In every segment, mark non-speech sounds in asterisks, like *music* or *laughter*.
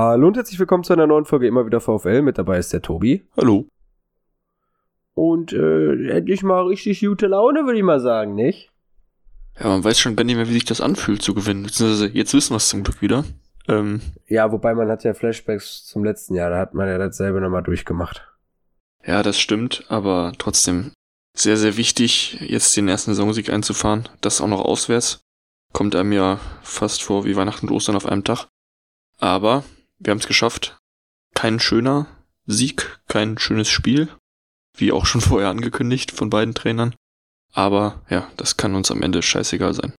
Hallo und herzlich willkommen zu einer neuen Folge immer wieder VfL. Mit dabei ist der Tobi. Hallo. Und äh, endlich mal richtig gute Laune, würde ich mal sagen, nicht? Ja, man weiß schon gar nicht mehr, wie sich das anfühlt zu gewinnen. Beziehungsweise jetzt wissen wir es zum Glück wieder. Ähm, Ja, wobei man hat ja Flashbacks zum letzten Jahr, da hat man ja dasselbe nochmal durchgemacht. ja, das stimmt, aber trotzdem sehr, sehr wichtig, jetzt den ersten Saisonsieg einzufahren. Das auch noch auswärts. Kommt einem ja fast vor wie Weihnachten und Ostern auf einem Tag. Aber wir haben es geschafft. Kein schöner Sieg, kein schönes Spiel. Wie auch schon *laughs* vorher angekündigt von beiden Trainern. Aber ja, das kann uns am Ende scheißegal sein.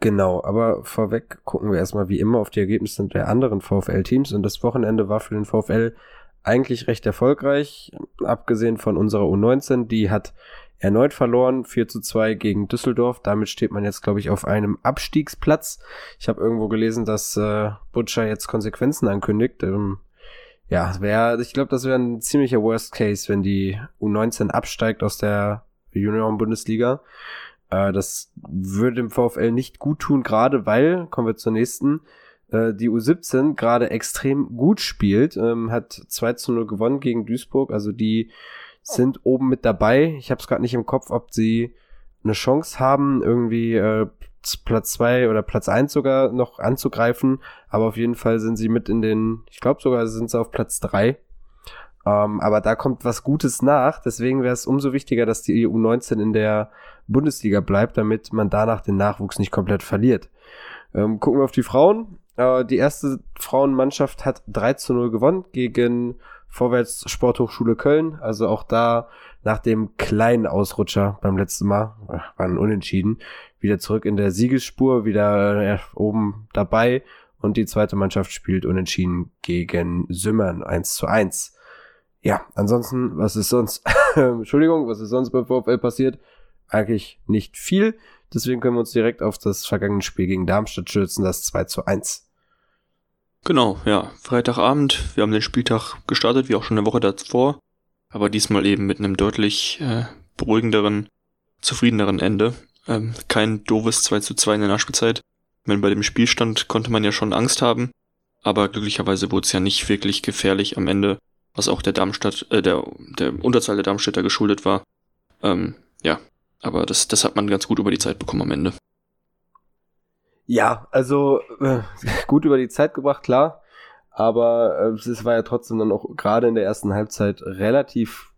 Genau, aber vorweg gucken wir erstmal wie immer auf die Ergebnisse der anderen VfL-Teams und das Wochenende war für den VfL eigentlich recht erfolgreich, abgesehen von unserer U19, die hat erneut verloren, 4 zu 2 gegen Düsseldorf. Damit steht man jetzt, glaube ich, auf einem Abstiegsplatz. Ich habe irgendwo gelesen, dass äh, Butcher jetzt Konsequenzen ankündigt. Ähm, ja, wäre, ich glaube, das wäre ein ziemlicher Worst Case, wenn die U19 absteigt aus der Junioren-Bundesliga. Äh, das würde dem VfL nicht gut tun, gerade weil, kommen wir zur nächsten, äh, die U17 gerade extrem gut spielt, ähm, hat 2 zu 0 gewonnen gegen Duisburg, also die sind oben mit dabei. Ich habe es gerade nicht im Kopf, ob sie eine Chance haben, irgendwie äh, Platz zwei oder Platz eins sogar noch anzugreifen, aber auf jeden Fall sind sie mit in den, ich glaube sogar sind sie auf Platz drei. Ähm, aber da kommt was Gutes nach, deswegen wäre es umso wichtiger, dass die U19 in der Bundesliga bleibt, damit man danach den Nachwuchs nicht komplett verliert. Ähm, gucken wir auf die Frauen. Äh, die erste Frauenmannschaft hat 3 zu 0 gewonnen gegen Vorwärts Sporthochschule Köln. Also auch da nach dem kleinen Ausrutscher beim letzten Mal, äh, waren unentschieden, wieder zurück in der Siegesspur, wieder äh, oben dabei. Und die zweite Mannschaft spielt unentschieden gegen Sümmern 1 zu 1. Ja, ansonsten, was ist sonst, *laughs* Entschuldigung, was ist sonst beim VfL passiert? Eigentlich nicht viel. Deswegen können wir uns direkt auf das vergangene Spiel gegen Darmstadt stürzen, das 2 zu 1. Genau, ja. Freitagabend. Wir haben den Spieltag gestartet, wie auch schon eine Woche davor. Aber diesmal eben mit einem deutlich äh, beruhigenderen, zufriedeneren Ende. Ähm, kein doofes 2 zu 2 in der Nachspielzeit. Wenn bei dem Spielstand konnte man ja schon Angst haben. Aber glücklicherweise wurde es ja nicht wirklich gefährlich am Ende, was auch der Darmstadt, äh, der, der Unterzahl der Darmstädter geschuldet war. Ähm, ja, aber das, das hat man ganz gut über die Zeit bekommen am Ende. Ja, also äh, gut über die Zeit gebracht, klar. Aber äh, es war ja trotzdem dann auch gerade in der ersten Halbzeit relativ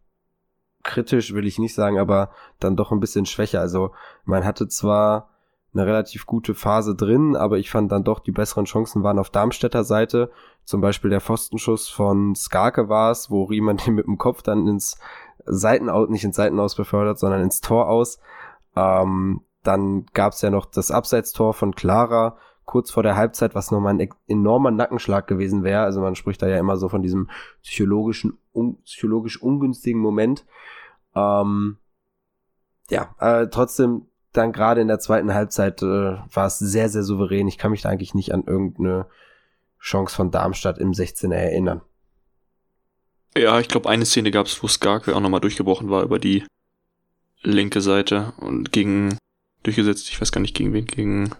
kritisch, will ich nicht sagen, aber dann doch ein bisschen schwächer. Also man hatte zwar eine relativ gute Phase drin, aber ich fand dann doch die besseren Chancen waren auf Darmstädter Seite. Zum Beispiel der Pfostenschuss von Skarke war es, wo Riemann *laughs* den mit dem Kopf dann ins Seitenaus, nicht ins Seitenaus befördert, sondern ins Tor aus. Ähm, dann gab es ja noch das Abseitstor von Clara kurz vor der Halbzeit, was nochmal ein enormer Nackenschlag gewesen wäre. Also man spricht da ja immer so von diesem psychologischen, un psychologisch ungünstigen Moment. Ähm, ja, äh, trotzdem dann gerade in der zweiten Halbzeit äh, war es sehr, sehr souverän. Ich kann mich da eigentlich nicht an irgendeine Chance von Darmstadt im 16er erinnern. Ja, ich glaube, eine Szene gab es, wo Skarke auch nochmal durchgebrochen war über die linke Seite und gegen durchgesetzt, ich weiß gar nicht gegen wen, gegen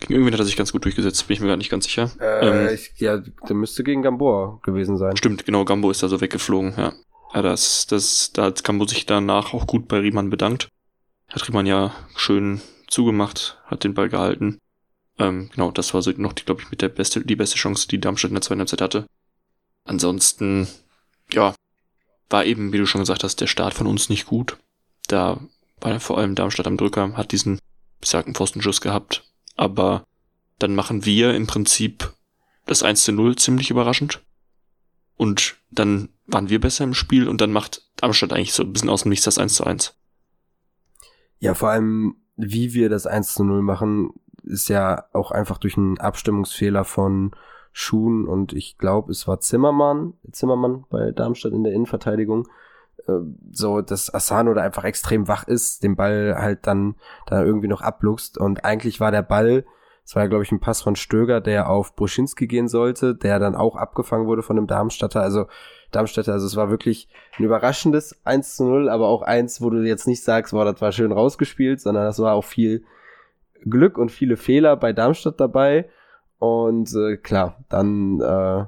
gegen irgendwen hat er sich ganz gut durchgesetzt, bin ich mir gar nicht ganz sicher. Äh, ähm, ich, ja, der müsste gegen Gamboa gewesen sein. Stimmt, genau, Gambo ist da so weggeflogen, ja. Ja, das, das, da hat Gambo sich danach auch gut bei Riemann bedankt. Hat Riemann ja schön zugemacht, hat den Ball gehalten. Ähm, genau, das war so noch, glaube ich, mit der beste, die beste Chance, die Darmstadt in der zweiten Halbzeit hatte. Ansonsten, ja, war eben, wie du schon gesagt hast, der Start von uns nicht gut. Da war vor allem Darmstadt am Drücker, hat diesen besagten Pfostenschuss gehabt. Aber dann machen wir im Prinzip das 1 zu 0 ziemlich überraschend. Und dann waren wir besser im Spiel und dann macht Darmstadt eigentlich so ein bisschen aus dem Nichts das 1 zu 1. Ja, vor allem, wie wir das 1 zu 0 machen, ist ja auch einfach durch einen Abstimmungsfehler von Schuhen und ich glaube, es war Zimmermann, Zimmermann bei Darmstadt in der Innenverteidigung, so, dass Asano da einfach extrem wach ist, den Ball halt dann da irgendwie noch abluchst. Und eigentlich war der Ball, es war ja glaube ich ein Pass von Stöger, der auf Bruschinski gehen sollte, der dann auch abgefangen wurde von dem Darmstädter, also Darmstädter, also es war wirklich ein überraschendes 1 zu 0, aber auch eins, wo du jetzt nicht sagst, boah, das war schön rausgespielt, sondern das war auch viel Glück und viele Fehler bei Darmstadt dabei. Und äh, klar, dann äh,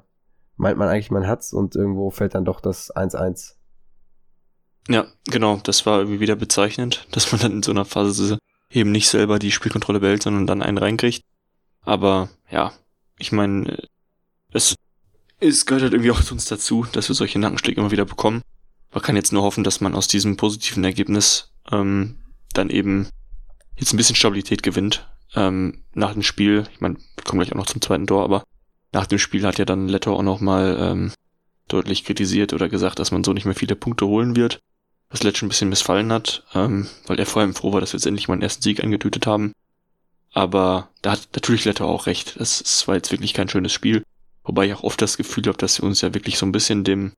meint man eigentlich, man hat's und irgendwo fällt dann doch das 1-1. Ja, genau, das war irgendwie wieder bezeichnend, *laughs* dass man dann in so einer Phase eben nicht selber die Spielkontrolle behält, sondern dann einen reinkriegt. Aber ja, ich meine, es, es gehört halt irgendwie auch zu uns dazu, dass wir solche Nackenschläge immer wieder bekommen. Man kann jetzt nur hoffen, dass man aus diesem positiven Ergebnis ähm, dann eben jetzt ein bisschen Stabilität gewinnt. Ähm, nach dem Spiel, ich meine, wir kommen gleich auch noch zum zweiten Tor, aber nach dem Spiel hat ja dann Leto auch nochmal ähm, deutlich kritisiert oder gesagt, dass man so nicht mehr viele Punkte holen wird. Was Letsch ein bisschen missfallen hat, ähm, weil er vor allem froh war, dass wir jetzt endlich mal einen ersten Sieg eingetütet haben. Aber da hat natürlich Leto auch recht. Das, das war jetzt wirklich kein schönes Spiel. Wobei ich auch oft das Gefühl habe, dass wir uns ja wirklich so ein bisschen dem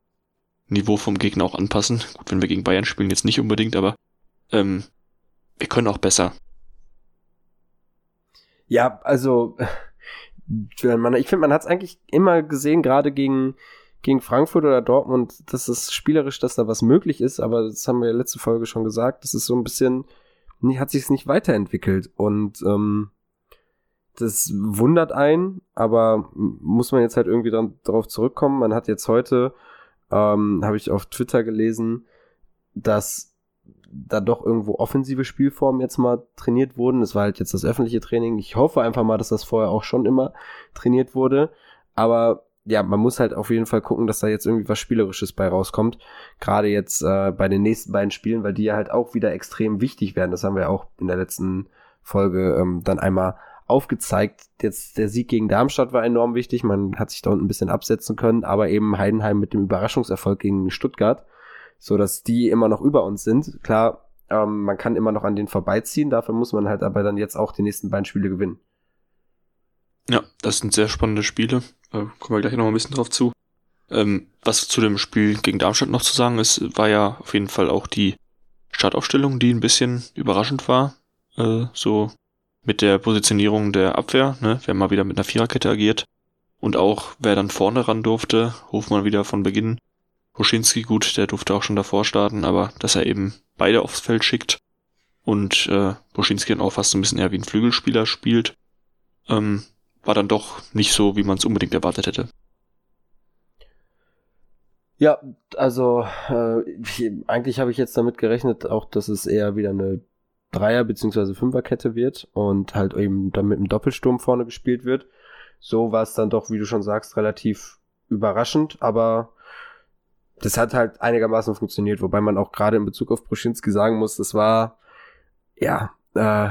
Niveau vom Gegner auch anpassen. Gut, wenn wir gegen Bayern spielen, jetzt nicht unbedingt, aber ähm, wir können auch besser. Ja, also *laughs* ich finde, man hat es eigentlich immer gesehen, gerade gegen, gegen Frankfurt oder Dortmund, dass es spielerisch, dass da was möglich ist, aber das haben wir ja letzte Folge schon gesagt, das ist so ein bisschen, hat sich es nicht weiterentwickelt und ähm, das wundert einen, aber muss man jetzt halt irgendwie dran, darauf zurückkommen. Man hat jetzt heute, ähm, habe ich auf Twitter gelesen, dass da doch irgendwo offensive Spielformen jetzt mal trainiert wurden. Das war halt jetzt das öffentliche Training. Ich hoffe einfach mal, dass das vorher auch schon immer trainiert wurde. Aber ja, man muss halt auf jeden Fall gucken, dass da jetzt irgendwie was Spielerisches bei rauskommt. Gerade jetzt äh, bei den nächsten beiden Spielen, weil die ja halt auch wieder extrem wichtig werden. Das haben wir auch in der letzten Folge ähm, dann einmal aufgezeigt. Jetzt der Sieg gegen Darmstadt war enorm wichtig. Man hat sich da unten ein bisschen absetzen können, aber eben Heidenheim mit dem Überraschungserfolg gegen Stuttgart so dass die immer noch über uns sind. Klar, ähm, man kann immer noch an denen vorbeiziehen, dafür muss man halt aber dann jetzt auch die nächsten beiden Spiele gewinnen. Ja, das sind sehr spannende Spiele. Äh, kommen wir gleich noch ein bisschen drauf zu. Ähm, was zu dem Spiel gegen Darmstadt noch zu sagen ist, war ja auf jeden Fall auch die Startaufstellung, die ein bisschen überraschend war. Äh, so mit der Positionierung der Abwehr, ne? wer mal wieder mit einer Viererkette agiert. Und auch wer dann vorne ran durfte, Hofmann wieder von Beginn Huschinski, gut, der durfte auch schon davor starten, aber dass er eben beide aufs Feld schickt und äh, Buschinski dann auch fast so ein bisschen eher wie ein Flügelspieler spielt, ähm, war dann doch nicht so, wie man es unbedingt erwartet hätte. Ja, also äh, eigentlich habe ich jetzt damit gerechnet, auch dass es eher wieder eine Dreier- bzw. Fünferkette wird und halt eben dann mit einem Doppelsturm vorne gespielt wird. So war es dann doch, wie du schon sagst, relativ überraschend, aber das hat halt einigermaßen funktioniert, wobei man auch gerade in Bezug auf Bruschinski sagen muss, das war ja äh,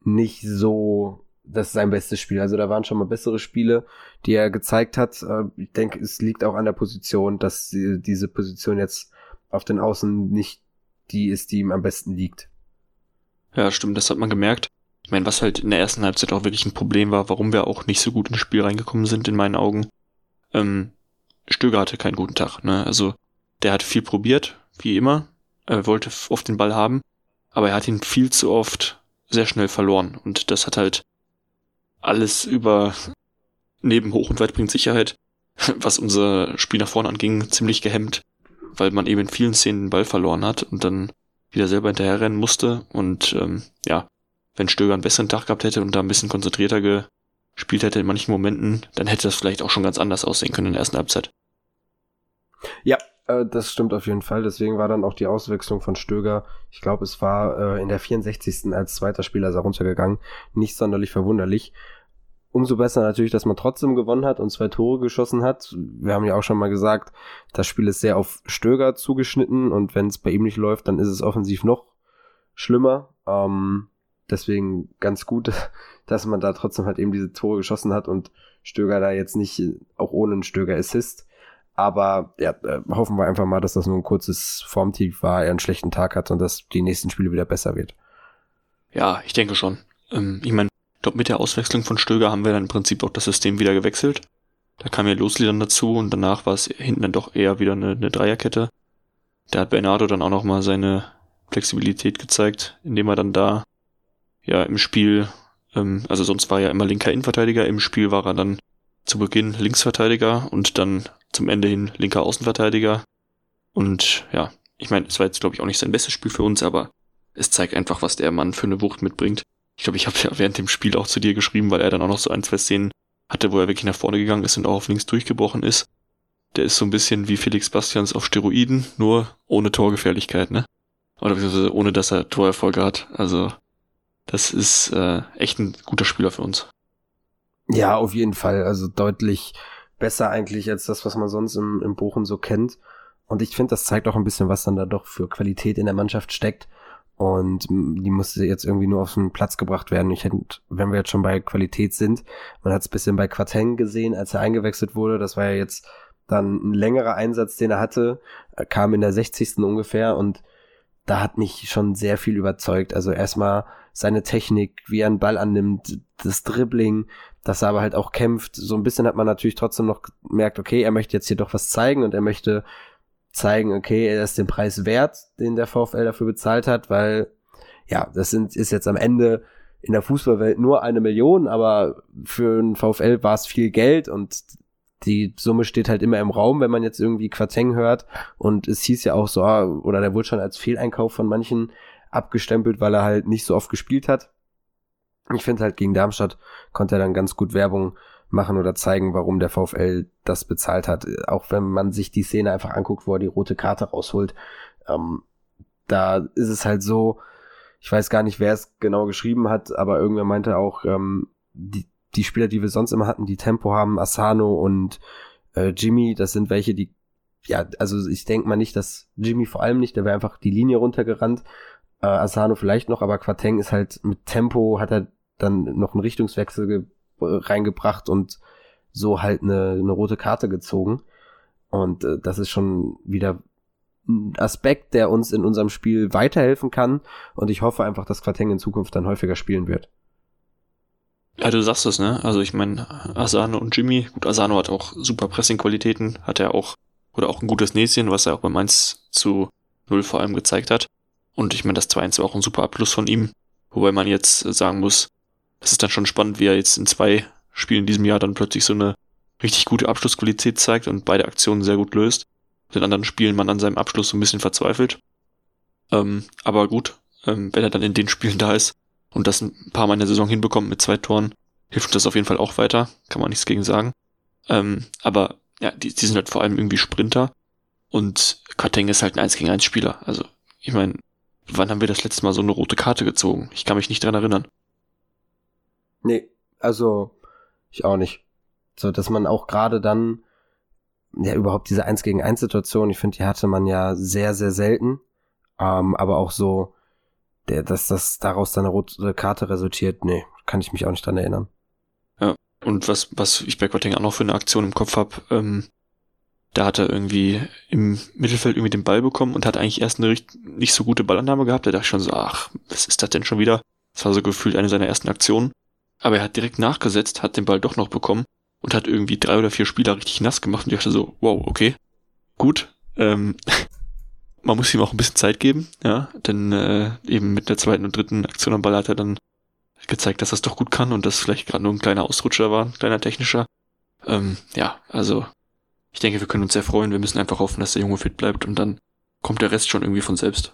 nicht so das ist sein bestes Spiel. Also da waren schon mal bessere Spiele, die er gezeigt hat. Äh, ich denke, es liegt auch an der Position, dass diese Position jetzt auf den Außen nicht die ist, die ihm am besten liegt. Ja, stimmt, das hat man gemerkt. Ich meine, was halt in der ersten Halbzeit auch wirklich ein Problem war, warum wir auch nicht so gut ins Spiel reingekommen sind, in meinen Augen. Ähm, Stöger hatte keinen guten Tag. Ne? Also der hat viel probiert, wie immer. Er wollte oft den Ball haben, aber er hat ihn viel zu oft sehr schnell verloren. Und das hat halt alles über neben Hoch- und Weit bringt Sicherheit, *laughs* was unser Spiel nach vorne anging, ziemlich gehemmt, weil man eben in vielen Szenen den Ball verloren hat und dann wieder selber hinterherrennen musste. Und ähm, ja, wenn Stöger einen besseren Tag gehabt hätte und da ein bisschen konzentrierter gespielt hätte in manchen Momenten, dann hätte das vielleicht auch schon ganz anders aussehen können in der ersten Halbzeit. Ja, äh, das stimmt auf jeden Fall. Deswegen war dann auch die Auswechslung von Stöger, ich glaube, es war äh, in der 64. als zweiter Spieler ist er runtergegangen. Nicht sonderlich verwunderlich. Umso besser natürlich, dass man trotzdem gewonnen hat und zwei Tore geschossen hat. Wir haben ja auch schon mal gesagt, das Spiel ist sehr auf Stöger zugeschnitten und wenn es bei ihm nicht läuft, dann ist es offensiv noch schlimmer. Ähm, deswegen ganz gut, *laughs* dass man da trotzdem halt eben diese Tore geschossen hat und Stöger da jetzt nicht auch ohne einen Stöger Assist aber ja, äh, hoffen wir einfach mal, dass das nur ein kurzes Formtief war, er einen schlechten Tag hat und dass die nächsten Spiele wieder besser wird. Ja, ich denke schon. Ähm, ich meine, mit der Auswechslung von Stöger haben wir dann im Prinzip auch das System wieder gewechselt. Da kam ja Losli dann dazu und danach war es hinten dann doch eher wieder eine, eine Dreierkette. Da hat Bernardo dann auch nochmal seine Flexibilität gezeigt, indem er dann da ja im Spiel, ähm, also sonst war er ja immer linker Innenverteidiger, im Spiel war er dann zu Beginn Linksverteidiger und dann zum Ende hin linker Außenverteidiger. Und ja, ich meine, es war jetzt, glaube ich, auch nicht sein bestes Spiel für uns, aber es zeigt einfach, was der Mann für eine Wucht mitbringt. Ich glaube, ich habe ja während dem Spiel auch zu dir geschrieben, weil er dann auch noch so ein, zwei Szenen hatte, wo er wirklich nach vorne gegangen ist und auch auf links durchgebrochen ist. Der ist so ein bisschen wie Felix Bastians auf Steroiden, nur ohne Torgefährlichkeit, ne? Oder beziehungsweise ohne, dass er Torerfolge hat. Also, das ist äh, echt ein guter Spieler für uns. Ja, auf jeden Fall. Also deutlich besser eigentlich als das, was man sonst im, im Bochum so kennt. Und ich finde, das zeigt auch ein bisschen, was dann da doch für Qualität in der Mannschaft steckt. Und die musste jetzt irgendwie nur auf den Platz gebracht werden. Ich hätte, wenn wir jetzt schon bei Qualität sind, man hat es bisschen bei Quateng gesehen, als er eingewechselt wurde. Das war ja jetzt dann ein längerer Einsatz, den er hatte, er kam in der 60. ungefähr und da hat mich schon sehr viel überzeugt. Also erstmal seine Technik, wie er einen Ball annimmt, das Dribbling, dass er aber halt auch kämpft. So ein bisschen hat man natürlich trotzdem noch gemerkt, okay, er möchte jetzt hier doch was zeigen und er möchte zeigen, okay, er ist den Preis wert, den der VfL dafür bezahlt hat, weil ja, das sind, ist jetzt am Ende in der Fußballwelt nur eine Million, aber für einen VfL war es viel Geld und die Summe steht halt immer im Raum, wenn man jetzt irgendwie Quateng hört. Und es hieß ja auch so, ah, oder der wurde schon als Fehleinkauf von manchen abgestempelt, weil er halt nicht so oft gespielt hat. Ich finde halt gegen Darmstadt konnte er dann ganz gut Werbung machen oder zeigen, warum der VfL das bezahlt hat. Auch wenn man sich die Szene einfach anguckt, wo er die rote Karte rausholt. Ähm, da ist es halt so, ich weiß gar nicht, wer es genau geschrieben hat, aber irgendwer meinte auch, ähm, die, die Spieler, die wir sonst immer hatten, die Tempo haben, Asano und äh, Jimmy, das sind welche, die, ja, also ich denke mal nicht, dass Jimmy vor allem nicht, der wäre einfach die Linie runtergerannt. Äh, Asano vielleicht noch, aber Quateng ist halt mit Tempo, hat er dann noch einen Richtungswechsel reingebracht und so halt eine, eine rote Karte gezogen. Und äh, das ist schon wieder ein Aspekt, der uns in unserem Spiel weiterhelfen kann. Und ich hoffe einfach, dass Quateng in Zukunft dann häufiger spielen wird. Ja, du sagst es, ne? Also ich meine, Asano und Jimmy, gut, Asano hat auch super Pressing-Qualitäten, hat er auch, oder auch ein gutes Näschen, was er auch beim 1 zu 0 vor allem gezeigt hat. Und ich meine, das 2-1 war auch ein super Abschluss von ihm. Wobei man jetzt sagen muss, es ist dann schon spannend, wie er jetzt in zwei Spielen in diesem Jahr dann plötzlich so eine richtig gute Abschlussqualität zeigt und beide Aktionen sehr gut löst. In anderen Spielen man an seinem Abschluss so ein bisschen verzweifelt. Ähm, aber gut, ähm, wenn er dann in den Spielen da ist, und das ein paar Mal in der Saison hinbekommt mit zwei Toren, hilft das auf jeden Fall auch weiter. Kann man nichts gegen sagen. Ähm, aber ja, die, die sind halt vor allem irgendwie Sprinter. Und Quateng ist halt ein 1 gegen 1 Spieler. Also, ich meine, wann haben wir das letzte Mal so eine rote Karte gezogen? Ich kann mich nicht dran erinnern. Nee, also ich auch nicht. So, dass man auch gerade dann, ja, überhaupt diese 1 gegen 1 Situation, ich finde, die hatte man ja sehr, sehr selten. Ähm, aber auch so, der, dass das daraus dann eine rote Karte resultiert, nee, kann ich mich auch nicht dran erinnern. Ja, und was, was ich bei Quatting auch noch für eine Aktion im Kopf habe, ähm, da hat er irgendwie im Mittelfeld irgendwie den Ball bekommen und hat eigentlich erst eine nicht so gute Ballannahme gehabt. Da dachte ich schon so, ach, was ist das denn schon wieder? Das war so gefühlt eine seiner ersten Aktionen. Aber er hat direkt nachgesetzt, hat den Ball doch noch bekommen und hat irgendwie drei oder vier Spieler richtig nass gemacht und ich dachte so, wow, okay, gut. Ähm, *laughs* man muss ihm auch ein bisschen Zeit geben, ja, denn äh, eben mit der zweiten und dritten Aktion am Ball hat er dann gezeigt, dass er es doch gut kann und das vielleicht gerade nur ein kleiner Ausrutscher war, ein kleiner technischer. Ähm, ja, also ich denke, wir können uns sehr freuen. Wir müssen einfach hoffen, dass der Junge fit bleibt und dann kommt der Rest schon irgendwie von selbst.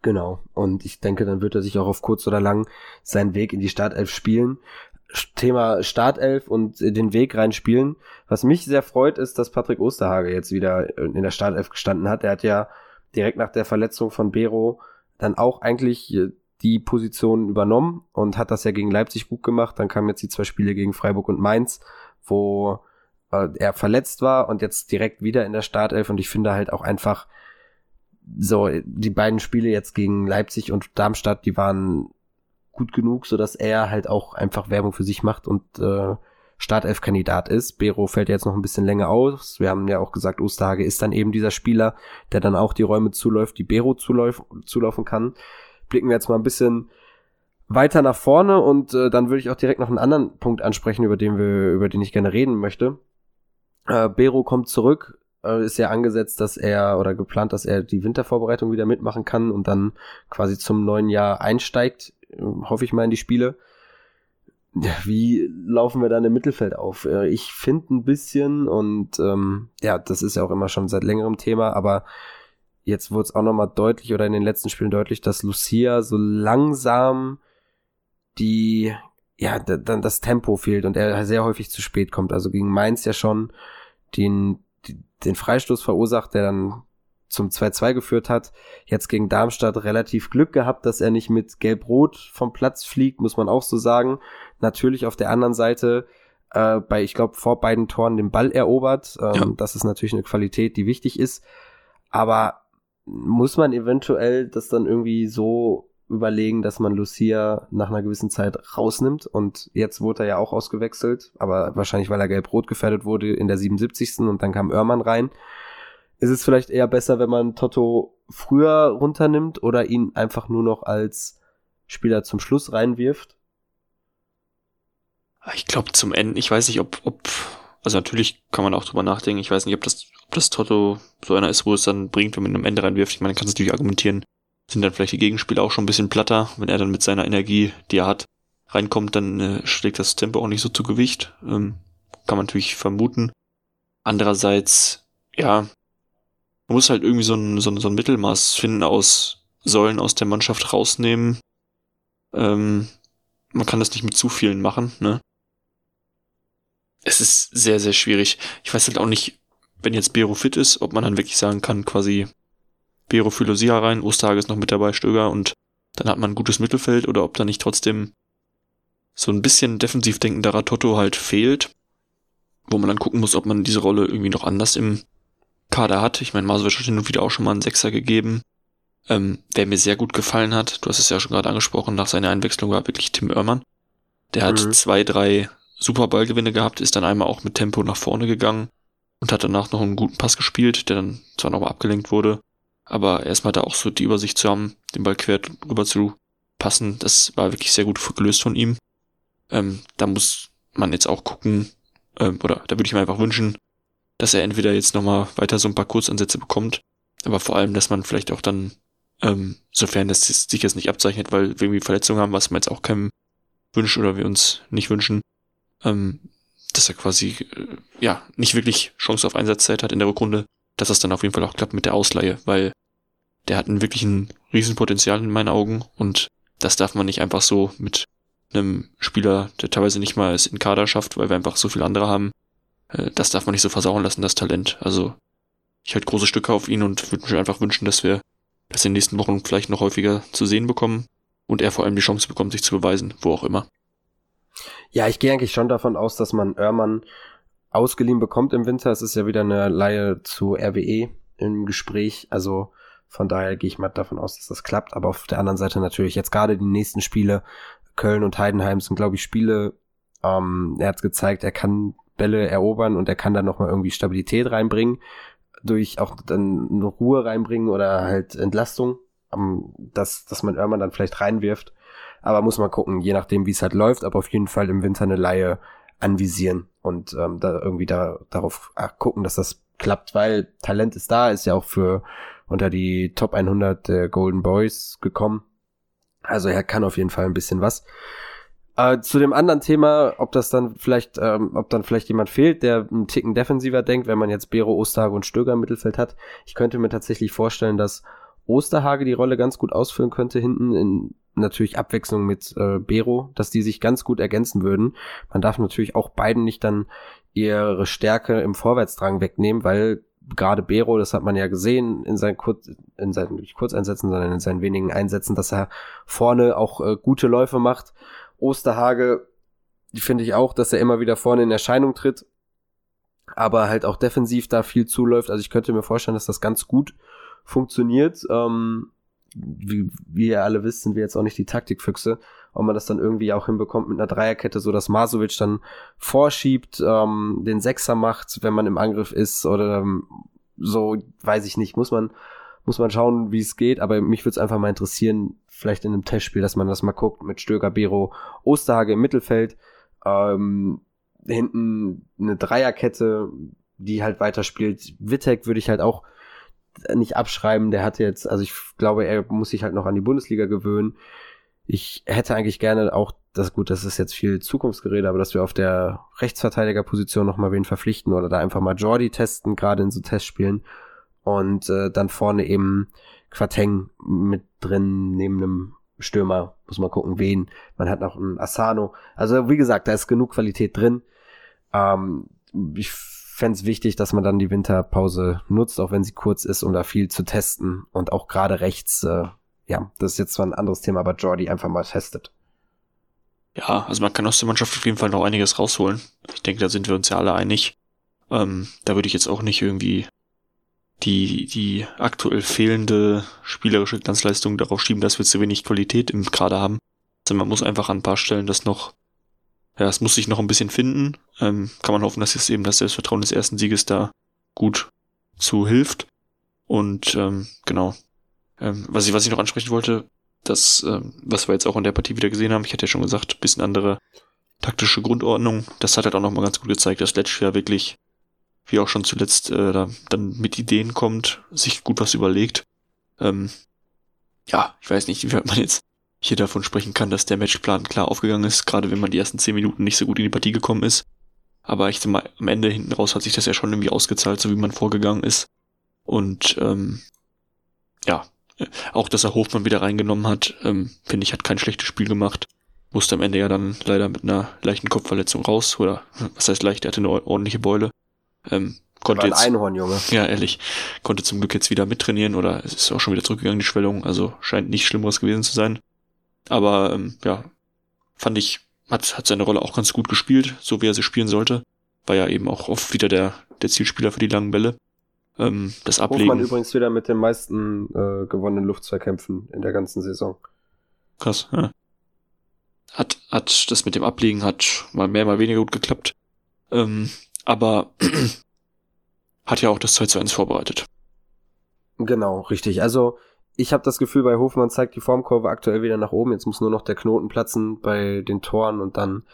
Genau. Und ich denke, dann wird er sich auch auf kurz oder lang seinen Weg in die Startelf spielen. Thema Startelf und den Weg reinspielen. Was mich sehr freut, ist, dass Patrick Osterhage jetzt wieder in der Startelf gestanden hat. Er hat ja direkt nach der Verletzung von Bero dann auch eigentlich die Position übernommen und hat das ja gegen Leipzig gut gemacht. Dann kamen jetzt die zwei Spiele gegen Freiburg und Mainz, wo er verletzt war und jetzt direkt wieder in der Startelf. Und ich finde halt auch einfach so, die beiden Spiele jetzt gegen Leipzig und Darmstadt, die waren gut genug, so dass er halt auch einfach Werbung für sich macht und äh, Startelf-Kandidat ist. Bero fällt jetzt noch ein bisschen länger aus. Wir haben ja auch gesagt, Osterhage ist dann eben dieser Spieler, der dann auch die Räume zuläuft, die Bero zuläuf zulaufen kann. Blicken wir jetzt mal ein bisschen weiter nach vorne und äh, dann würde ich auch direkt noch einen anderen Punkt ansprechen, über den wir, über den ich gerne reden möchte. Äh, Bero kommt zurück, äh, ist ja angesetzt, dass er oder geplant, dass er die Wintervorbereitung wieder mitmachen kann und dann quasi zum neuen Jahr einsteigt hoffe ich mal, in die Spiele. Wie laufen wir dann im Mittelfeld auf? Äh, ich finde ein bisschen und ähm, ja, das ist ja auch immer schon seit längerem Thema, aber jetzt wurde es auch nochmal deutlich oder in den letzten Spielen deutlich, dass Lucia so langsam die ja, dann das Tempo fehlt und er sehr häufig zu spät kommt. Also gegen Mainz ja schon den, den Freistoß verursacht, der dann zum 2-2 geführt hat. Jetzt gegen Darmstadt relativ Glück gehabt, dass er nicht mit Gelb-Rot vom Platz fliegt, muss man auch so sagen. Natürlich auf der anderen Seite äh, bei, ich glaube, vor beiden Toren den Ball erobert. Ähm, ja. Das ist natürlich eine Qualität, die wichtig ist. Aber muss man eventuell das dann irgendwie so überlegen, dass man Lucia nach einer gewissen Zeit rausnimmt und jetzt wurde er ja auch ausgewechselt, aber wahrscheinlich, weil er gelb-rot gefährdet wurde in der 77. und dann kam Oermann rein ist es vielleicht eher besser, wenn man Toto früher runternimmt oder ihn einfach nur noch als Spieler zum Schluss reinwirft? Ich glaube zum Ende, ich weiß nicht, ob, ob, also natürlich kann man auch drüber nachdenken, ich weiß nicht, ob das, ob das Toto so einer ist, wo es dann bringt, wenn man ihn am Ende reinwirft. Ich meine, man kann es natürlich argumentieren, sind dann vielleicht die Gegenspieler auch schon ein bisschen platter, wenn er dann mit seiner Energie, die er hat, reinkommt, dann äh, schlägt das Tempo auch nicht so zu Gewicht. Ähm, kann man natürlich vermuten. Andererseits, ja, man muss halt irgendwie so ein, so ein, so ein Mittelmaß finden aus Säulen aus der Mannschaft rausnehmen. Ähm, man kann das nicht mit zu vielen machen, ne? Es ist sehr, sehr schwierig. Ich weiß halt auch nicht, wenn jetzt Bero fit ist, ob man dann wirklich sagen kann, quasi Bero Lucia rein, Osterhage ist noch mit dabei, Stöger und dann hat man ein gutes Mittelfeld oder ob da nicht trotzdem so ein bisschen defensiv denkenderer Toto halt fehlt, wo man dann gucken muss, ob man diese Rolle irgendwie noch anders im Kader hat. Ich meine, Masovic hat hin und wieder auch schon mal einen Sechser gegeben. Ähm, wer mir sehr gut gefallen hat, du hast es ja schon gerade angesprochen, nach seiner Einwechslung war wirklich Tim Oermann. Der hat mhm. zwei, drei super Ballgewinne gehabt, ist dann einmal auch mit Tempo nach vorne gegangen und hat danach noch einen guten Pass gespielt, der dann zwar nochmal abgelenkt wurde, aber erstmal da auch so die Übersicht zu haben, den Ball quer rüber zu passen, das war wirklich sehr gut gelöst von ihm. Ähm, da muss man jetzt auch gucken, ähm, oder da würde ich mir einfach wünschen, dass er entweder jetzt nochmal weiter so ein paar Kurzansätze bekommt, aber vor allem, dass man vielleicht auch dann, ähm, sofern das sich jetzt nicht abzeichnet, weil wir irgendwie Verletzungen haben, was man jetzt auch keinem wünscht oder wir uns nicht wünschen, ähm, dass er quasi, äh, ja, nicht wirklich Chance auf Einsatzzeit hat in der Rückrunde, dass das dann auf jeden Fall auch klappt mit der Ausleihe, weil der hat einen wirklichen Riesenpotenzial in meinen Augen und das darf man nicht einfach so mit einem Spieler, der teilweise nicht mal es in Kader schafft, weil wir einfach so viele andere haben, äh, das darf man nicht so versauen lassen, das Talent. Also ich halte große Stücke auf ihn und würde mir einfach wünschen, dass wir das in den nächsten Wochen vielleicht noch häufiger zu sehen bekommen und er vor allem die Chance bekommt, sich zu beweisen, wo auch immer. Ja, ich gehe eigentlich schon davon aus, dass man Oermann ausgeliehen bekommt im Winter. Es ist ja wieder eine Laie zu RWE im Gespräch. Also von daher gehe ich mal davon aus, dass das klappt. Aber auf der anderen Seite natürlich jetzt gerade die nächsten Spiele, Köln und Heidenheim sind, glaube ich, Spiele. Ähm, er hat gezeigt, er kann Bälle erobern und er kann dann nochmal irgendwie Stabilität reinbringen, durch auch dann eine Ruhe reinbringen oder halt Entlastung, um, dass, dass man irgendwann dann vielleicht reinwirft. Aber muss man gucken, je nachdem, wie es halt läuft, aber auf jeden Fall im Winter eine Laie anvisieren und ähm, da irgendwie da, darauf gucken, dass das klappt, weil Talent ist da, ist ja auch für unter die Top 100 der Golden Boys gekommen. Also er kann auf jeden Fall ein bisschen was. Äh, zu dem anderen Thema, ob das dann vielleicht, ähm, ob dann vielleicht jemand fehlt, der einen Ticken defensiver denkt, wenn man jetzt Bero, Osterhage und Stöger im Mittelfeld hat. Ich könnte mir tatsächlich vorstellen, dass Osterhage die Rolle ganz gut ausfüllen könnte, hinten in natürlich Abwechslung mit äh, Bero, dass die sich ganz gut ergänzen würden. Man darf natürlich auch beiden nicht dann ihre Stärke im Vorwärtsdrang wegnehmen, weil gerade Bero, das hat man ja gesehen in seinen, Kurz, in seinen nicht Kurzeinsätzen, sondern in seinen wenigen Einsätzen, dass er vorne auch äh, gute Läufe macht Osterhage, die finde ich auch, dass er immer wieder vorne in Erscheinung tritt, aber halt auch defensiv da viel zuläuft. Also ich könnte mir vorstellen, dass das ganz gut funktioniert. Ähm, wie, wie ihr alle wisst, sind wir jetzt auch nicht die Taktikfüchse, ob man das dann irgendwie auch hinbekommt mit einer Dreierkette, so dass Masovic dann vorschiebt, ähm, den Sechser macht, wenn man im Angriff ist oder ähm, so, weiß ich nicht, muss man muss man schauen, wie es geht, aber mich würde es einfach mal interessieren, vielleicht in einem Testspiel, dass man das mal guckt mit Stöger, Bero, Osterhage im Mittelfeld, ähm, hinten eine Dreierkette, die halt weiterspielt. Wittek würde ich halt auch nicht abschreiben, der hat jetzt, also ich glaube, er muss sich halt noch an die Bundesliga gewöhnen. Ich hätte eigentlich gerne auch, das gut, das ist jetzt viel Zukunftsgerede, aber dass wir auf der Rechtsverteidigerposition noch mal wen verpflichten oder da einfach mal Jordi testen, gerade in so Testspielen und äh, dann vorne eben Quateng mit drin neben einem Stürmer, muss man gucken, wen. Man hat noch einen Asano. Also wie gesagt, da ist genug Qualität drin. Ähm, ich fände es wichtig, dass man dann die Winterpause nutzt, auch wenn sie kurz ist, um da viel zu testen. Und auch gerade rechts, äh, ja, das ist jetzt zwar ein anderes Thema, aber Jordi einfach mal testet. Ja, also man kann aus der Mannschaft auf jeden Fall noch einiges rausholen. Ich denke, da sind wir uns ja alle einig. Ähm, da würde ich jetzt auch nicht irgendwie die, die aktuell fehlende spielerische Glanzleistung darauf schieben, dass wir zu wenig Qualität im Kader haben. Also man muss einfach an ein paar Stellen das noch, ja, es muss sich noch ein bisschen finden. Ähm, kann man hoffen, dass jetzt eben das Selbstvertrauen des ersten Sieges da gut zu hilft. Und ähm, genau. Ähm, was, ich, was ich noch ansprechen wollte, das, ähm, was wir jetzt auch in der Partie wieder gesehen haben, ich hatte ja schon gesagt, bisschen andere taktische Grundordnung. Das hat halt auch nochmal ganz gut gezeigt, dass Letsch ja wirklich wie auch schon zuletzt äh, da, dann mit Ideen kommt, sich gut was überlegt. Ähm, ja, ich weiß nicht, wie man jetzt hier davon sprechen kann, dass der Matchplan klar aufgegangen ist, gerade wenn man die ersten zehn Minuten nicht so gut in die Partie gekommen ist. Aber ich sag mal, am Ende hinten raus hat sich das ja schon irgendwie ausgezahlt, so wie man vorgegangen ist. Und ähm, ja, auch dass er Hofmann wieder reingenommen hat, ähm, finde ich, hat kein schlechtes Spiel gemacht. Musste am Ende ja dann leider mit einer leichten Kopfverletzung raus, oder was heißt leicht, er hatte eine ordentliche Beule. Ähm, konnte jetzt, Einhorn, Junge. Ja, ehrlich. Konnte zum Glück jetzt wieder mittrainieren oder es ist auch schon wieder zurückgegangen, die Schwellung. Also scheint nicht Schlimmeres gewesen zu sein. Aber ähm, ja, fand ich, hat, hat seine Rolle auch ganz gut gespielt, so wie er sie spielen sollte. War ja eben auch oft wieder der, der Zielspieler für die langen Bälle. Ähm, das Ablegen. Hofmann übrigens wieder mit den meisten äh, gewonnenen Luftzweikämpfen in der ganzen Saison. Krass, ja. Hat, hat das mit dem Ablegen hat mal mehr, mal weniger gut geklappt. Ähm, aber *clears throat* hat ja auch das 2 zu 1 vorbereitet. Genau, richtig. Also ich habe das Gefühl, bei Hofmann zeigt die Formkurve aktuell wieder nach oben. Jetzt muss nur noch der Knoten platzen bei den Toren und dann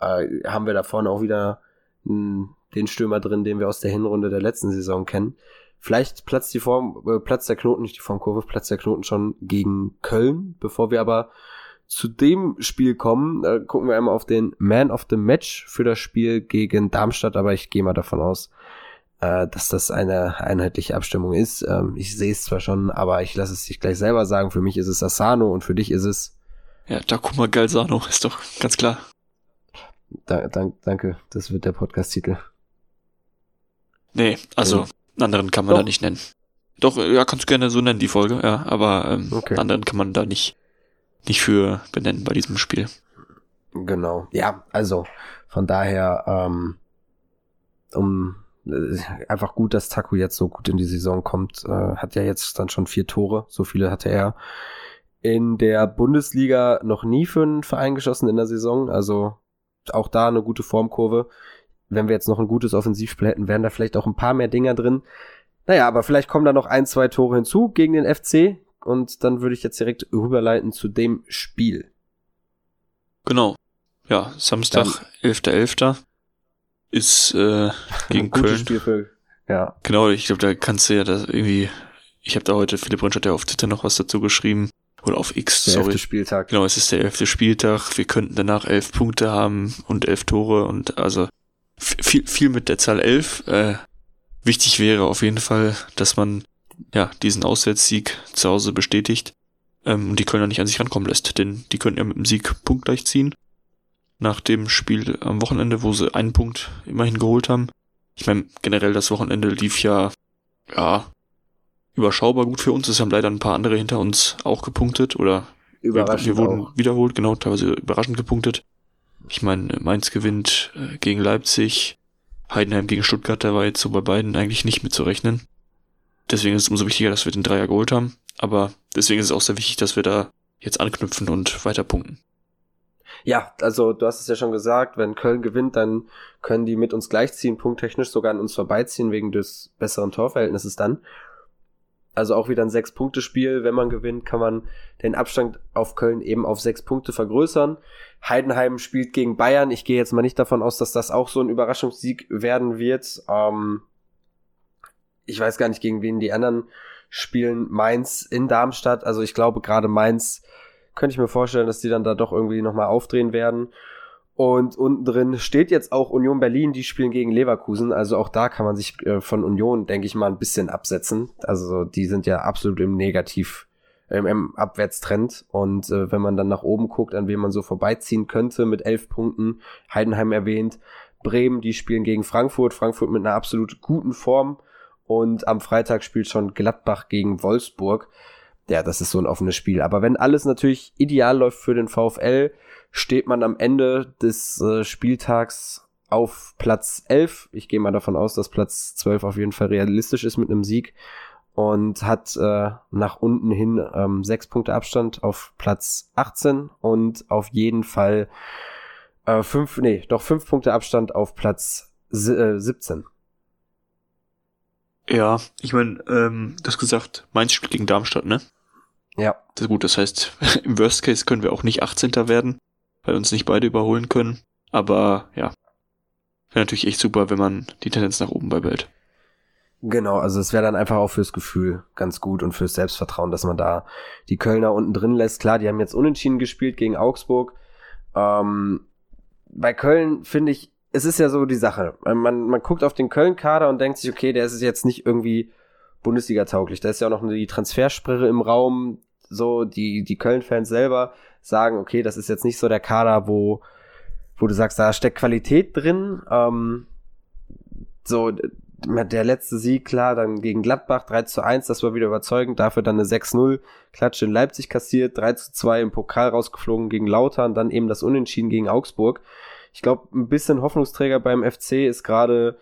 äh, haben wir da vorne auch wieder mh, den Stürmer drin, den wir aus der Hinrunde der letzten Saison kennen. Vielleicht platzt die Form, äh, platzt der Knoten, nicht die Formkurve, platzt der Knoten schon gegen Köln, bevor wir aber zu dem Spiel kommen, äh, gucken wir einmal auf den Man of the Match für das Spiel gegen Darmstadt, aber ich gehe mal davon aus, äh, dass das eine einheitliche Abstimmung ist. Ähm, ich sehe es zwar schon, aber ich lasse es dich gleich selber sagen. Für mich ist es Asano und für dich ist es. Ja, Dakuma Galsano *laughs* ist doch ganz klar. Da, dank, danke, das wird der Podcast-Titel. Nee, also ja. einen anderen kann man Doch. da nicht nennen. Doch, ja, kannst du gerne so nennen, die Folge, ja, aber ähm, okay. einen anderen kann man da nicht nicht für benennen bei diesem Spiel. Genau. Ja, also von daher, ähm, um einfach gut, dass Taku jetzt so gut in die Saison kommt. Äh, hat ja jetzt dann schon vier Tore. So viele hatte er in der Bundesliga noch nie für einen Verein geschossen in der Saison. Also auch da eine gute Formkurve. Wenn wir jetzt noch ein gutes Offensivspiel hätten, wären da vielleicht auch ein paar mehr Dinger drin. Naja, aber vielleicht kommen da noch ein, zwei Tore hinzu gegen den FC und dann würde ich jetzt direkt rüberleiten zu dem Spiel. Genau. Ja, Samstag, 11.11. ist äh, gegen Köln. Für, ja. Genau, ich glaube, da kannst du ja das irgendwie. Ich habe da heute, Philipp Rönsch hat ja auf Twitter noch was dazu geschrieben. Oder auf X, der sorry. Elfte Spieltag. Genau, es ist der elfte Spieltag. Wir könnten danach elf Punkte haben und elf Tore und also viel, viel mit der Zahl elf. Äh, wichtig wäre auf jeden Fall, dass man ja, diesen Auswärtssieg zu Hause bestätigt ähm, und die Kölner nicht an sich rankommen lässt, denn die können ja mit dem Sieg punktgleich ziehen. Nach dem Spiel am Wochenende, wo sie einen Punkt immerhin geholt haben. Ich meine, generell das Wochenende lief ja, ja, überschaubar gut für uns. Es haben leider ein paar andere hinter uns auch gepunktet oder überraschend wir, wir wurden auch. wiederholt, genau, teilweise überraschend gepunktet. Ich meine, Mainz gewinnt äh, gegen Leipzig, Heidenheim gegen Stuttgart, da war jetzt so bei beiden eigentlich nicht mitzurechnen. Deswegen ist es umso wichtiger, dass wir den Dreier geholt haben. Aber deswegen ist es auch sehr wichtig, dass wir da jetzt anknüpfen und weiter punkten. Ja, also du hast es ja schon gesagt, wenn Köln gewinnt, dann können die mit uns gleichziehen, punkttechnisch sogar an uns vorbeiziehen, wegen des besseren Torverhältnisses dann. Also auch wieder ein Sechs-Punkte-Spiel. Wenn man gewinnt, kann man den Abstand auf Köln eben auf sechs Punkte vergrößern. Heidenheim spielt gegen Bayern. Ich gehe jetzt mal nicht davon aus, dass das auch so ein Überraschungssieg werden wird. Ähm, ich weiß gar nicht, gegen wen die anderen spielen. Mainz in Darmstadt. Also ich glaube, gerade Mainz könnte ich mir vorstellen, dass die dann da doch irgendwie nochmal aufdrehen werden. Und unten drin steht jetzt auch Union Berlin, die spielen gegen Leverkusen. Also auch da kann man sich äh, von Union, denke ich mal, ein bisschen absetzen. Also die sind ja absolut im Negativ im, Abwärtstrend. Und äh, wenn man dann nach oben guckt, an wem man so vorbeiziehen könnte mit elf Punkten, Heidenheim erwähnt, Bremen, die spielen gegen Frankfurt, Frankfurt mit einer absolut guten Form. Und am Freitag spielt schon Gladbach gegen Wolfsburg. Ja, das ist so ein offenes Spiel. Aber wenn alles natürlich ideal läuft für den VfL, steht man am Ende des äh, Spieltags auf Platz 11. Ich gehe mal davon aus, dass Platz 12 auf jeden Fall realistisch ist mit einem Sieg und hat äh, nach unten hin ähm, sechs Punkte Abstand auf Platz 18 und auf jeden Fall äh, fünf, nee, doch fünf Punkte Abstand auf Platz äh, 17. Ja, ich meine, ähm, du hast gesagt, Mainz spielt gegen Darmstadt, ne? Ja. Das ist gut, das heißt, *laughs* im Worst Case können wir auch nicht 18. werden, weil uns nicht beide überholen können. Aber ja, wäre natürlich echt super, wenn man die Tendenz nach oben beibehält. Genau, also es wäre dann einfach auch fürs Gefühl ganz gut und fürs Selbstvertrauen, dass man da die Kölner unten drin lässt. Klar, die haben jetzt unentschieden gespielt gegen Augsburg. Ähm, bei Köln finde ich, es ist ja so die Sache. Man, man guckt auf den Köln-Kader und denkt sich, okay, der ist jetzt nicht irgendwie Bundesliga-tauglich. Da ist ja auch noch die Transfersperre im Raum. So, die, die Köln-Fans selber sagen, okay, das ist jetzt nicht so der Kader, wo, wo du sagst, da steckt Qualität drin. Ähm, so, der letzte Sieg, klar, dann gegen Gladbach 3 zu 1, das war wieder überzeugend, dafür dann eine 6-0 Klatsche in Leipzig kassiert, 3 zu 2 im Pokal rausgeflogen gegen Lautern, dann eben das Unentschieden gegen Augsburg. Ich glaube, ein bisschen Hoffnungsträger beim FC ist gerade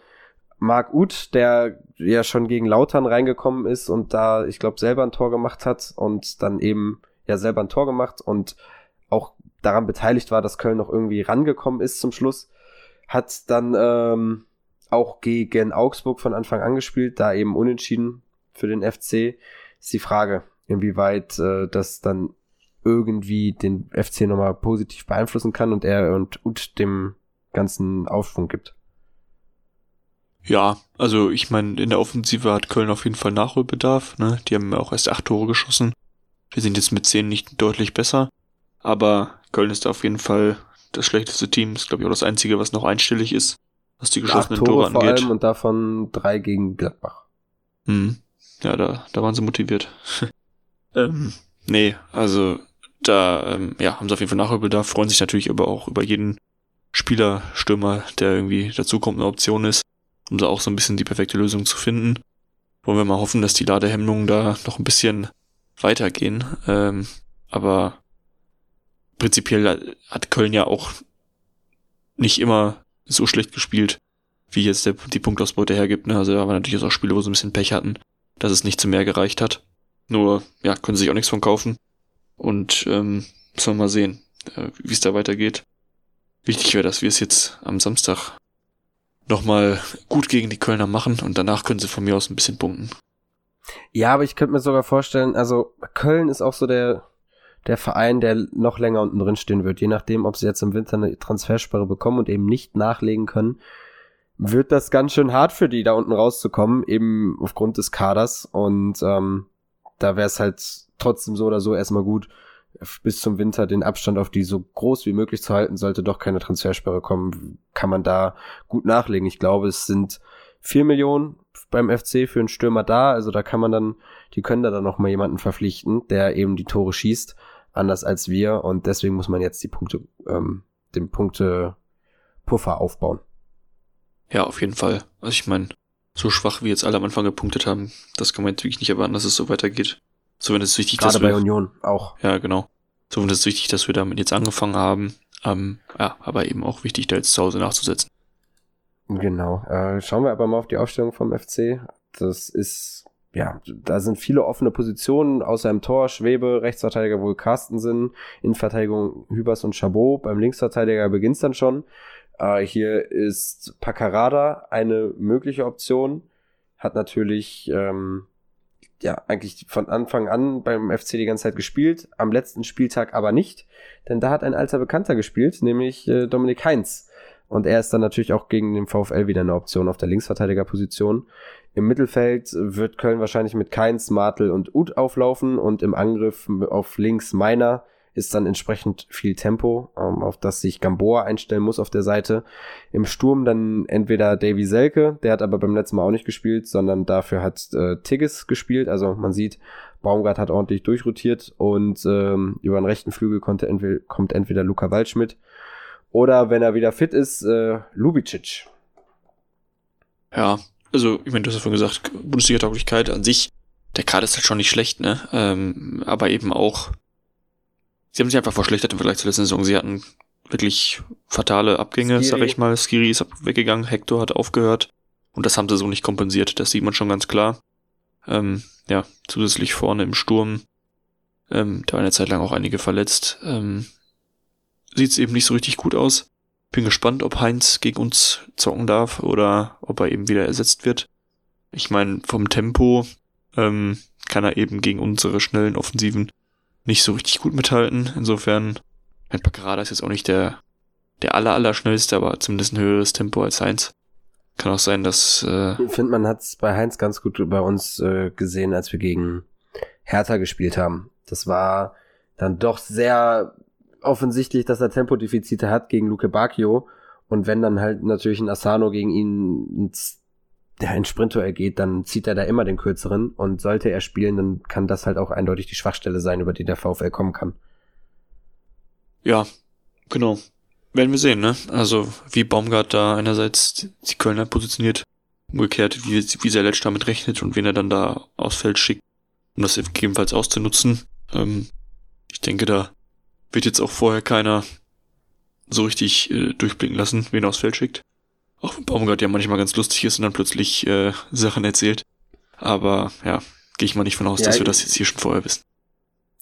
Marc Uth, der ja schon gegen Lautern reingekommen ist und da, ich glaube, selber ein Tor gemacht hat und dann eben ja selber ein Tor gemacht und auch daran beteiligt war, dass Köln noch irgendwie rangekommen ist zum Schluss, hat dann ähm, auch gegen Augsburg von Anfang an gespielt, da eben unentschieden für den FC. Ist die Frage, inwieweit äh, das dann irgendwie den FC nochmal positiv beeinflussen kann und er und Ut dem ganzen Aufschwung gibt. Ja, also ich meine, in der Offensive hat Köln auf jeden Fall Nachholbedarf. Ne? Die haben auch erst acht Tore geschossen. Wir sind jetzt mit zehn nicht deutlich besser. Aber Köln ist auf jeden Fall das schlechteste Team. Ist, glaube ich, auch das Einzige, was noch einstellig ist was die geschossenen Tore, Tore angeht. Vor allem und davon drei gegen Gladbach. Hm. Ja, da, da waren sie motiviert. *laughs* ähm, nee, also da ähm, ja, haben sie auf jeden Fall Nachholbedarf, freuen sich natürlich aber auch über jeden Spieler, Stürmer, der irgendwie dazukommt, eine Option ist, um da auch so ein bisschen die perfekte Lösung zu finden. Wollen wir mal hoffen, dass die Ladehemmungen da noch ein bisschen weitergehen. Ähm, aber prinzipiell hat Köln ja auch nicht immer so schlecht gespielt, wie jetzt der, die Punktausbeute hergibt. Ne? Also da waren natürlich auch Spiele, wo sie ein bisschen Pech hatten, dass es nicht zu mehr gereicht hat. Nur, ja, können sie sich auch nichts von kaufen. Und ähm, sollen wir mal sehen, äh, wie es da weitergeht. Wichtig wäre, dass wir es jetzt am Samstag nochmal gut gegen die Kölner machen und danach können sie von mir aus ein bisschen punkten. Ja, aber ich könnte mir sogar vorstellen, also Köln ist auch so der, der Verein, der noch länger unten drin stehen wird. Je nachdem, ob sie jetzt im Winter eine Transfersperre bekommen und eben nicht nachlegen können, wird das ganz schön hart für die, da unten rauszukommen, eben aufgrund des Kaders. Und ähm, da wäre es halt trotzdem so oder so erstmal gut, bis zum Winter den Abstand auf die so groß wie möglich zu halten, sollte doch keine Transfersperre kommen, kann man da gut nachlegen. Ich glaube, es sind vier Millionen beim FC für einen Stürmer da, also da kann man dann, die können da dann noch mal jemanden verpflichten, der eben die Tore schießt anders als wir und deswegen muss man jetzt die Punkte, ähm, den Punkte Puffer aufbauen. Ja, auf jeden Fall. Also ich meine, so schwach wie jetzt alle am Anfang gepunktet haben, das kann man jetzt wirklich nicht erwarten, dass es so weitergeht. Es wichtig, Gerade dass bei wir, Union auch. Ja, genau. Es wichtig, dass wir damit jetzt angefangen haben. Ähm, ja, aber eben auch wichtig, da jetzt zu Hause nachzusetzen. Genau. Äh, schauen wir aber mal auf die Aufstellung vom FC. Das ist ja, da sind viele offene Positionen, außer im Tor, Schwebe, Rechtsverteidiger wohl Carstensen, Innenverteidigung Hübers und Chabot, beim Linksverteidiger beginnt's dann schon. Äh, hier ist Paccarada eine mögliche Option, hat natürlich, ähm, ja, eigentlich von Anfang an beim FC die ganze Zeit gespielt, am letzten Spieltag aber nicht, denn da hat ein alter Bekannter gespielt, nämlich äh, Dominik Heinz. Und er ist dann natürlich auch gegen den VfL wieder eine Option auf der Linksverteidigerposition. Im Mittelfeld wird Köln wahrscheinlich mit Keins, Martel und Uth auflaufen und im Angriff auf links Meiner ist dann entsprechend viel Tempo, ähm, auf das sich Gamboa einstellen muss auf der Seite. Im Sturm dann entweder Davy Selke, der hat aber beim letzten Mal auch nicht gespielt, sondern dafür hat äh, Tigges gespielt. Also man sieht, Baumgart hat ordentlich durchrotiert und ähm, über den rechten Flügel konnte entweder, kommt entweder Luca Waldschmidt oder wenn er wieder fit ist, äh, Lubicic. Ja, also ich meine, du hast ja vorhin gesagt, Bundesliga-Tauglichkeit an sich, der Kader ist halt schon nicht schlecht, ne? Ähm, aber eben auch, sie haben sich einfach verschlechtert im Vergleich zur letzten Saison. Sie hatten wirklich fatale Abgänge, Skiri. sag ich mal. Skiri ist weggegangen, Hector hat aufgehört und das haben sie so nicht kompensiert. Das sieht man schon ganz klar. Ähm, ja, zusätzlich vorne im Sturm, ähm, da war eine Zeit lang auch einige verletzt. Ähm, sieht es eben nicht so richtig gut aus. Bin gespannt, ob Heinz gegen uns zocken darf oder ob er eben wieder ersetzt wird. Ich meine, vom Tempo ähm, kann er eben gegen unsere schnellen Offensiven nicht so richtig gut mithalten. Insofern, mein Paccarada ist jetzt auch nicht der, der aller, aller schnellste, aber zumindest ein höheres Tempo als Heinz. Kann auch sein, dass. Äh ich finde, man hat es bei Heinz ganz gut bei uns äh, gesehen, als wir gegen Hertha gespielt haben. Das war dann doch sehr offensichtlich, dass er Tempodefizite hat gegen Luke Bacchio. Und wenn dann halt natürlich ein Asano gegen ihn der ein Sprinter geht, dann zieht er da immer den kürzeren. Und sollte er spielen, dann kann das halt auch eindeutig die Schwachstelle sein, über die der VfL kommen kann. Ja, genau. Werden wir sehen, ne? Also, wie Baumgart da einerseits die Kölner positioniert, umgekehrt, wie, wie sehr Letsch damit rechnet und wen er dann da aufs Feld schickt, um das gegebenenfalls auszunutzen. Ähm, ich denke, da wird jetzt auch vorher keiner so richtig äh, durchblicken lassen, wen er aufs Feld schickt. Auch wenn Baumgart ja manchmal ganz lustig ist und dann plötzlich äh, Sachen erzählt. Aber ja, gehe ich mal nicht von aus, ja, dass wir das jetzt hier schon vorher wissen.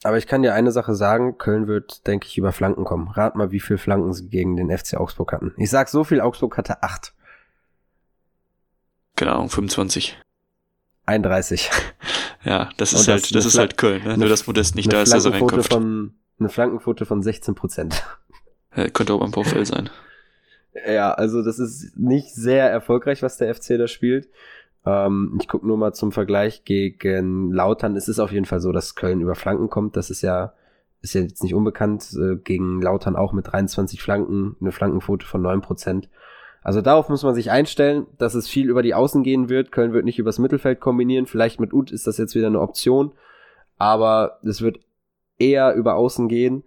Aber ich kann dir eine Sache sagen, Köln wird, denke ich, über Flanken kommen. Rat mal, wie viel Flanken sie gegen den FC Augsburg hatten. Ich sag so viel, Augsburg hatte acht. Keine Ahnung, 25. 31. *laughs* ja, das ist das halt, das ist halt Köln, ne? Nur das Modest nicht da ist, dass er reinkommt. Von, eine Flankenquote von 16 Prozent. *laughs* Ja, könnte auch beim VfL sein. Ja, also das ist nicht sehr erfolgreich, was der FC da spielt. Ähm, ich gucke nur mal zum Vergleich gegen Lautern. Es ist auf jeden Fall so, dass Köln über Flanken kommt. Das ist ja, ist ja jetzt nicht unbekannt. Äh, gegen Lautern auch mit 23 Flanken, eine Flankenquote von 9 Prozent. Also darauf muss man sich einstellen, dass es viel über die Außen gehen wird. Köln wird nicht übers Mittelfeld kombinieren. Vielleicht mit Ut ist das jetzt wieder eine Option. Aber es wird eher über Außen gehen.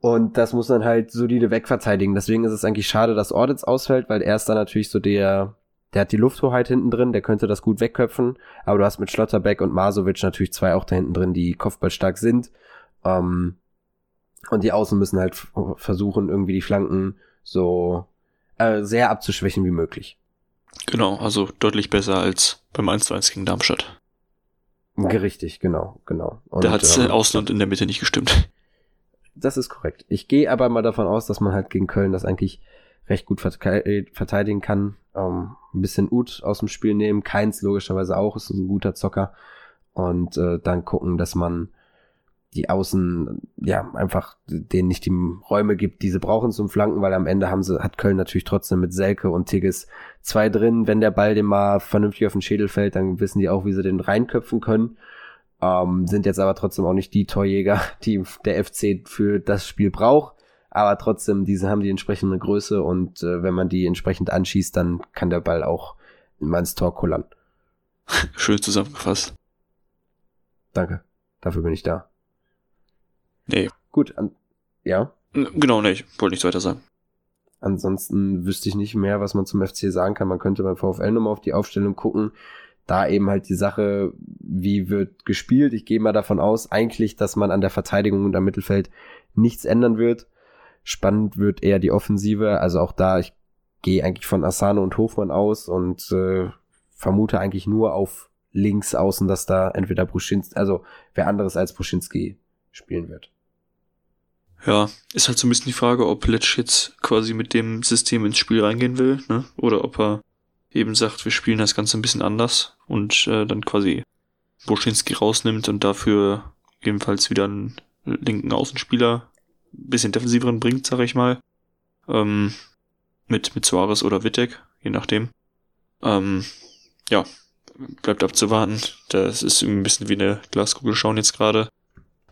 Und das muss man halt solide wegverteidigen. Deswegen ist es eigentlich schade, dass Audits ausfällt, weil er ist dann natürlich so der, der hat die Lufthoheit hinten drin, der könnte das gut wegköpfen. Aber du hast mit Schlotterbeck und Masovic natürlich zwei auch da hinten drin, die kopfballstark sind. Ähm, und die Außen müssen halt versuchen, irgendwie die Flanken so äh, sehr abzuschwächen wie möglich. Genau, also deutlich besser als beim 1 zu 1 gegen Darmstadt. Richtig, genau, genau. Und, da hat ähm, äh, Ausland in der Mitte nicht gestimmt. Das ist korrekt. Ich gehe aber mal davon aus, dass man halt gegen Köln das eigentlich recht gut verteidigen kann. Ähm, ein bisschen Ut aus dem Spiel nehmen, Keins logischerweise auch, ist ein guter Zocker. Und äh, dann gucken, dass man die Außen, ja, einfach denen nicht die Räume gibt, die sie brauchen zum Flanken, weil am Ende haben sie, hat Köln natürlich trotzdem mit Selke und Tigges zwei drin. Wenn der Ball dem mal vernünftig auf den Schädel fällt, dann wissen die auch, wie sie den reinköpfen können. Ähm, sind jetzt aber trotzdem auch nicht die Torjäger, *laughs* die der FC für das Spiel braucht. Aber trotzdem, diese haben die entsprechende Größe und äh, wenn man die entsprechend anschießt, dann kann der Ball auch in ins Tor kullern. *laughs* Schön zusammengefasst. Danke. Dafür bin ich da. Nee. Gut, an, ja. Genau, nee, ich wollte nichts weiter sagen. Ansonsten wüsste ich nicht mehr, was man zum FC sagen kann. Man könnte beim VfL nochmal auf die Aufstellung gucken. Da eben halt die Sache, wie wird gespielt. Ich gehe mal davon aus, eigentlich, dass man an der Verteidigung und am Mittelfeld nichts ändern wird. Spannend wird eher die Offensive. Also auch da, ich gehe eigentlich von Asano und Hofmann aus und äh, vermute eigentlich nur auf links außen, dass da entweder Bruschinski, also wer anderes als Bruschinski spielen wird. Ja, ist halt so ein bisschen die Frage, ob Letsch jetzt quasi mit dem System ins Spiel reingehen will, ne? Oder ob er eben sagt, wir spielen das Ganze ein bisschen anders und äh, dann quasi Boschinski rausnimmt und dafür ebenfalls wieder einen linken Außenspieler ein bisschen defensiveren bringt, sag ich mal. Ähm, mit, mit Suarez oder Wittek, je nachdem. Ähm, ja, bleibt abzuwarten. Das ist ein bisschen wie eine Glaskugel schauen jetzt gerade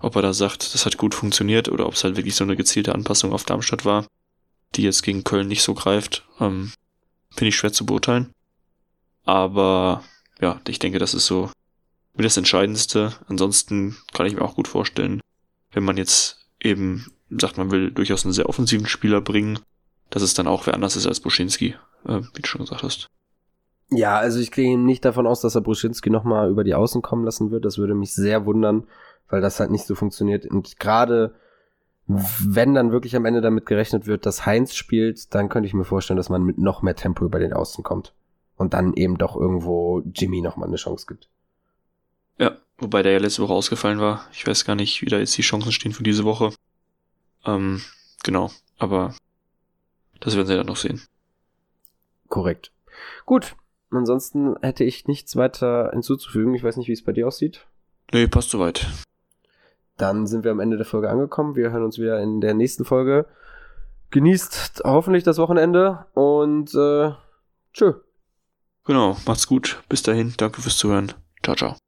ob er da sagt, das hat gut funktioniert oder ob es halt wirklich so eine gezielte Anpassung auf Darmstadt war, die jetzt gegen Köln nicht so greift, ähm, finde ich schwer zu beurteilen. Aber ja, ich denke, das ist so das Entscheidendste. Ansonsten kann ich mir auch gut vorstellen, wenn man jetzt eben sagt, man will durchaus einen sehr offensiven Spieler bringen, dass es dann auch wer anders ist als Buschinski, äh, wie du schon gesagt hast. Ja, also ich gehe nicht davon aus, dass er Bruschinski nochmal über die Außen kommen lassen wird. Das würde mich sehr wundern, weil das halt nicht so funktioniert. Und gerade wenn dann wirklich am Ende damit gerechnet wird, dass Heinz spielt, dann könnte ich mir vorstellen, dass man mit noch mehr Tempo über den Außen kommt. Und dann eben doch irgendwo Jimmy nochmal eine Chance gibt. Ja, wobei der ja letzte Woche ausgefallen war. Ich weiß gar nicht, wie da jetzt die Chancen stehen für diese Woche. Ähm, genau, aber das werden sie dann noch sehen. Korrekt. Gut, ansonsten hätte ich nichts weiter hinzuzufügen. Ich weiß nicht, wie es bei dir aussieht. Nee, passt soweit. Dann sind wir am Ende der Folge angekommen. Wir hören uns wieder in der nächsten Folge. Genießt hoffentlich das Wochenende und äh, tschö. Genau, macht's gut. Bis dahin. Danke fürs Zuhören. Ciao, ciao.